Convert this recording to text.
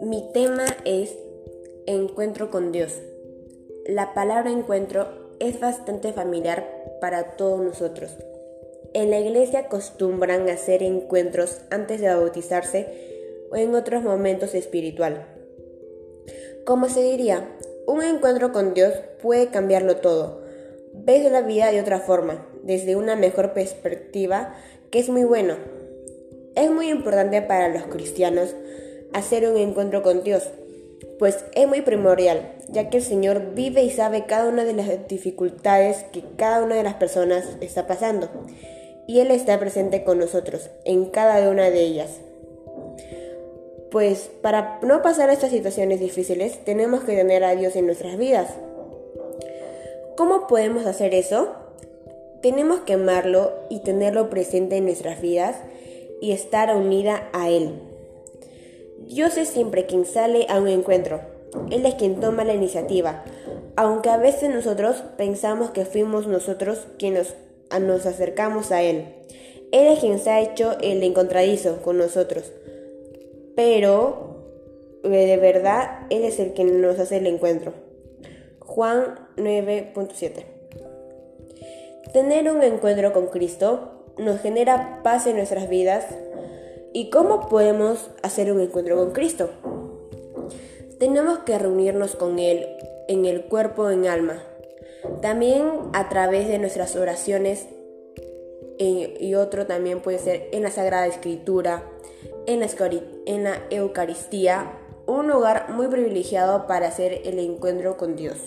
Mi tema es encuentro con Dios. La palabra encuentro es bastante familiar para todos nosotros. En la iglesia acostumbran hacer encuentros antes de bautizarse o en otros momentos espiritual. Como se diría, un encuentro con Dios puede cambiarlo todo. Ves la vida de otra forma, desde una mejor perspectiva, que es muy bueno. Es muy importante para los cristianos hacer un encuentro con Dios, pues es muy primordial, ya que el Señor vive y sabe cada una de las dificultades que cada una de las personas está pasando, y Él está presente con nosotros en cada una de ellas. Pues para no pasar estas situaciones difíciles tenemos que tener a Dios en nuestras vidas. ¿Cómo podemos hacer eso? Tenemos que amarlo y tenerlo presente en nuestras vidas y estar unida a Él. Dios es siempre quien sale a un encuentro. Él es quien toma la iniciativa, aunque a veces nosotros pensamos que fuimos nosotros quienes nos, acercamos a Él. Él es quien se ha hecho el encontradizo con nosotros. Pero de verdad Él es el que nos hace el encuentro. Juan 9.7 Tener un encuentro con Cristo nos genera paz en nuestras vidas, ¿Y cómo podemos hacer un encuentro con Cristo? Tenemos que reunirnos con Él en el cuerpo, en alma. También a través de nuestras oraciones y otro también puede ser en la Sagrada Escritura, en la, en la Eucaristía, un lugar muy privilegiado para hacer el encuentro con Dios.